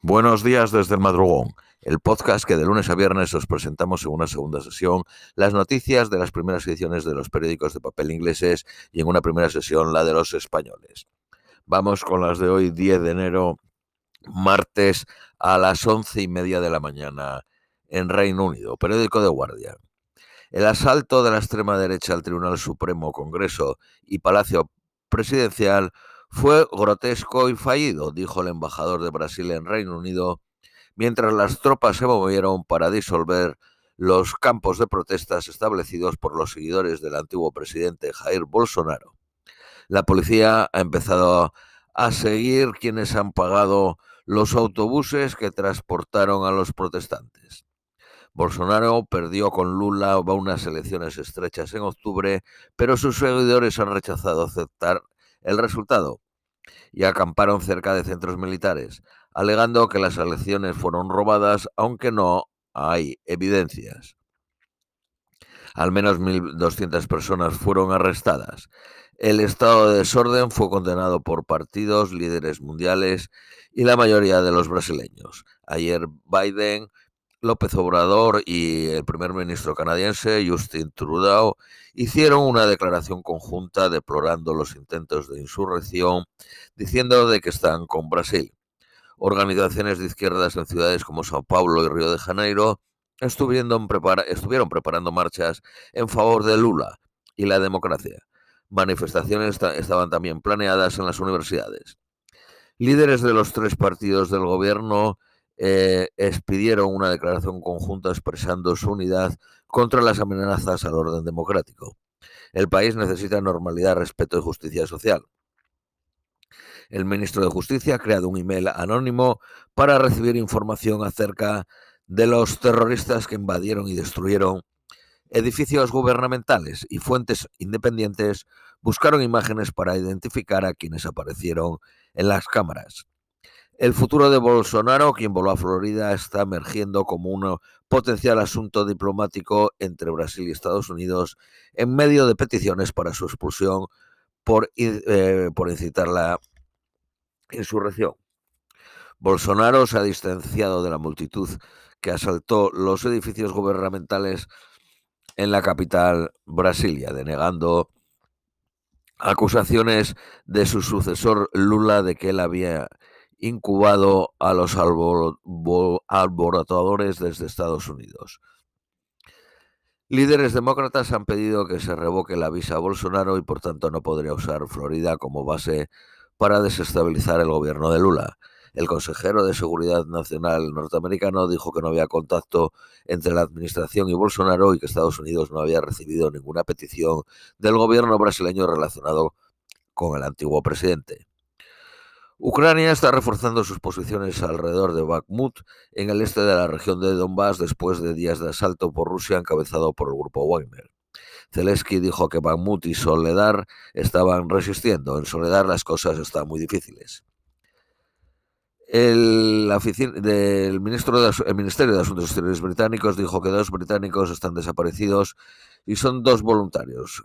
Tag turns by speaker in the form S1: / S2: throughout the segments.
S1: Buenos días desde el madrugón, el podcast que de lunes a viernes os presentamos en una segunda sesión las noticias de las primeras ediciones de los periódicos de papel ingleses y en una primera sesión la de los españoles. Vamos con las de hoy, 10 de enero, martes a las once y media de la mañana en Reino Unido, periódico de Guardia. El asalto de la extrema derecha al Tribunal Supremo, Congreso y Palacio Presidencial fue grotesco y fallido, dijo el embajador de Brasil en Reino Unido, mientras las tropas se movieron para disolver los campos de protestas establecidos por los seguidores del antiguo presidente Jair Bolsonaro. La policía ha empezado a seguir quienes han pagado los autobuses que transportaron a los protestantes. Bolsonaro perdió con Lula unas elecciones estrechas en octubre, pero sus seguidores han rechazado aceptar el resultado y acamparon cerca de centros militares, alegando que las elecciones fueron robadas, aunque no hay evidencias. Al menos 1.200 personas fueron arrestadas. El estado de desorden fue condenado por partidos, líderes mundiales y la mayoría de los brasileños. Ayer Biden López Obrador y el primer ministro canadiense Justin Trudeau hicieron una declaración conjunta deplorando los intentos de insurrección, diciendo de que están con Brasil. Organizaciones de izquierdas en ciudades como Sao Paulo y Río de Janeiro estuvieron, estuvieron preparando marchas en favor de Lula y la democracia. Manifestaciones estaban también planeadas en las universidades. Líderes de los tres partidos del gobierno eh, expidieron una declaración conjunta expresando su unidad contra las amenazas al orden democrático. El país necesita normalidad, respeto y justicia social. El ministro de Justicia ha creado un email anónimo para recibir información acerca de los terroristas que invadieron y destruyeron edificios gubernamentales y fuentes independientes buscaron imágenes para identificar a quienes aparecieron en las cámaras. El futuro de Bolsonaro, quien voló a Florida, está emergiendo como un potencial asunto diplomático entre Brasil y Estados Unidos en medio de peticiones para su expulsión por, eh, por incitar la insurrección. Bolsonaro se ha distanciado de la multitud que asaltó los edificios gubernamentales en la capital Brasilia, denegando acusaciones de su sucesor Lula de que él había incubado a los alborotadores desde Estados Unidos. Líderes demócratas han pedido que se revoque la visa a Bolsonaro y por tanto no podría usar Florida como base para desestabilizar el gobierno de Lula. El consejero de Seguridad Nacional norteamericano dijo que no había contacto entre la administración y Bolsonaro y que Estados Unidos no había recibido ninguna petición del gobierno brasileño relacionado con el antiguo presidente. Ucrania está reforzando sus posiciones alrededor de Bakhmut, en el este de la región de Donbass, después de días de asalto por Rusia encabezado por el grupo Wagner. Zelensky dijo que Bakhmut y Soledar estaban resistiendo. En Soledar las cosas están muy difíciles. El, ministro el Ministerio de Asuntos Exteriores británicos dijo que dos británicos están desaparecidos y son dos voluntarios.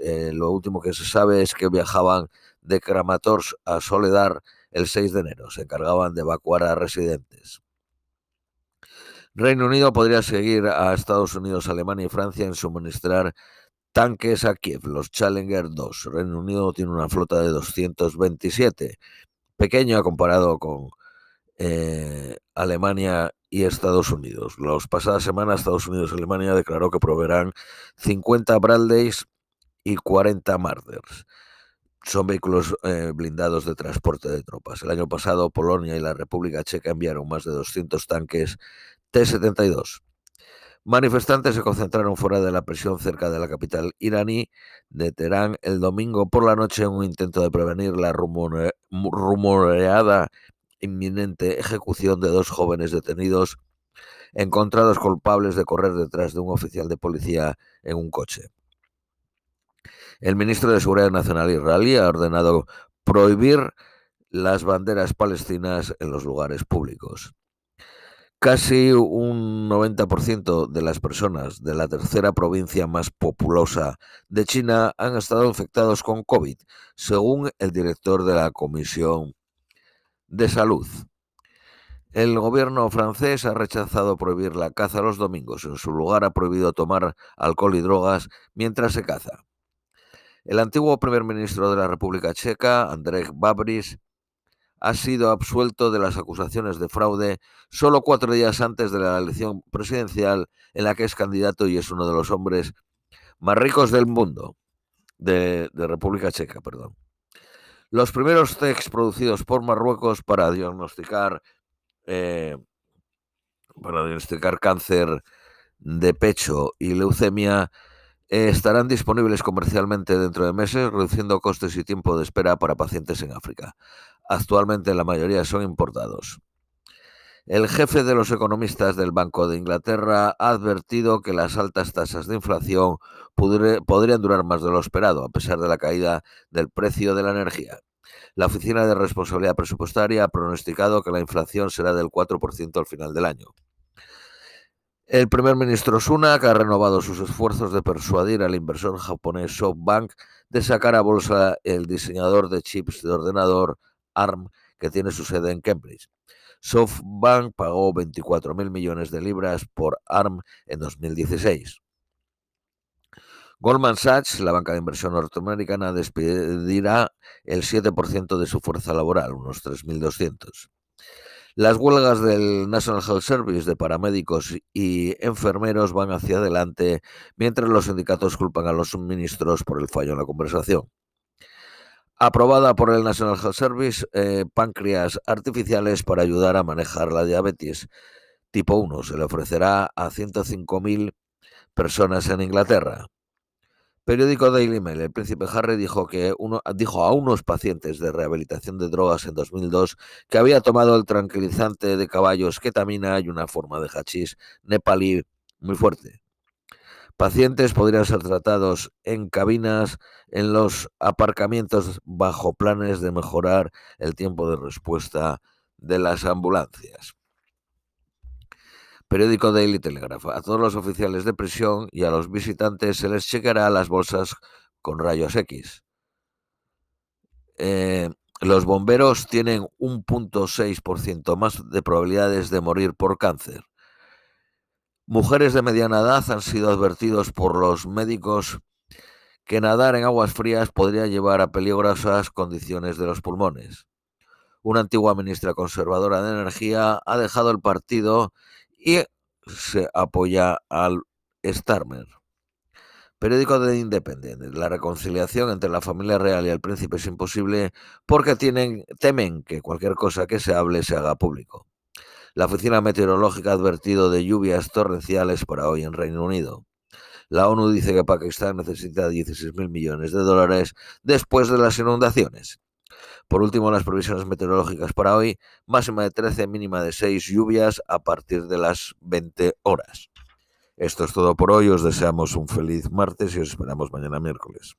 S1: Eh, lo último que se sabe es que viajaban de Kramatorsk a Soledar el 6 de enero. Se encargaban de evacuar a residentes. Reino Unido podría seguir a Estados Unidos, Alemania y Francia en suministrar tanques a Kiev, los Challenger 2. Reino Unido tiene una flota de 227, pequeño comparado con eh, Alemania y Estados Unidos. Las pasadas semanas Estados Unidos y Alemania declaró que proveerán 50 Bradleys y 40 Marders son vehículos eh, blindados de transporte de tropas. El año pasado, Polonia y la República Checa enviaron más de 200 tanques T-72. Manifestantes se concentraron fuera de la prisión cerca de la capital iraní de Teherán el domingo por la noche en un intento de prevenir la rumoreada inminente ejecución de dos jóvenes detenidos encontrados culpables de correr detrás de un oficial de policía en un coche. El ministro de Seguridad Nacional israelí ha ordenado prohibir las banderas palestinas en los lugares públicos. Casi un 90% de las personas de la tercera provincia más populosa de China han estado infectados con COVID, según el director de la Comisión de Salud. El gobierno francés ha rechazado prohibir la caza los domingos. En su lugar ha prohibido tomar alcohol y drogas mientras se caza. El antiguo primer ministro de la República Checa, Andrej Babris, ha sido absuelto de las acusaciones de fraude solo cuatro días antes de la elección presidencial en la que es candidato y es uno de los hombres más ricos del mundo, de, República Checa, perdón. Los primeros tests producidos por Marruecos para diagnosticar eh, para diagnosticar cáncer de pecho y leucemia estarán disponibles comercialmente dentro de meses, reduciendo costes y tiempo de espera para pacientes en África. Actualmente la mayoría son importados. El jefe de los economistas del Banco de Inglaterra ha advertido que las altas tasas de inflación podrían durar más de lo esperado, a pesar de la caída del precio de la energía. La Oficina de Responsabilidad Presupuestaria ha pronosticado que la inflación será del 4% al final del año. El primer ministro Sunak ha renovado sus esfuerzos de persuadir al inversor japonés SoftBank de sacar a bolsa el diseñador de chips de ordenador ARM que tiene su sede en Cambridge. SoftBank pagó 24.000 millones de libras por ARM en 2016. Goldman Sachs, la banca de inversión norteamericana, despedirá el 7% de su fuerza laboral, unos 3.200. Las huelgas del National Health Service de paramédicos y enfermeros van hacia adelante mientras los sindicatos culpan a los suministros por el fallo en la conversación. Aprobada por el National Health Service, eh, páncreas artificiales para ayudar a manejar la diabetes tipo 1. Se le ofrecerá a 105.000 personas en Inglaterra. Periódico Daily Mail. El príncipe Harry dijo, que uno, dijo a unos pacientes de rehabilitación de drogas en 2002 que había tomado el tranquilizante de caballos ketamina y una forma de hachís nepalí muy fuerte. Pacientes podrían ser tratados en cabinas en los aparcamientos bajo planes de mejorar el tiempo de respuesta de las ambulancias. Periódico Daily Telegraph. A todos los oficiales de prisión y a los visitantes se les checará las bolsas con rayos X. Eh, los bomberos tienen un 0.6% más de probabilidades de morir por cáncer. Mujeres de mediana edad han sido advertidos por los médicos que nadar en aguas frías podría llevar a peligrosas condiciones de los pulmones. Una antigua ministra conservadora de energía ha dejado el partido y se apoya al Starmer. Periódico de Independiente. La reconciliación entre la familia real y el príncipe es imposible porque tienen, temen que cualquier cosa que se hable se haga público. La Oficina Meteorológica ha advertido de lluvias torrenciales para hoy en Reino Unido. La ONU dice que Pakistán necesita 16.000 millones de dólares después de las inundaciones. Por último, las previsiones meteorológicas para hoy, máxima de 13, mínima de 6 lluvias a partir de las 20 horas. Esto es todo por hoy, os deseamos un feliz martes y os esperamos mañana miércoles.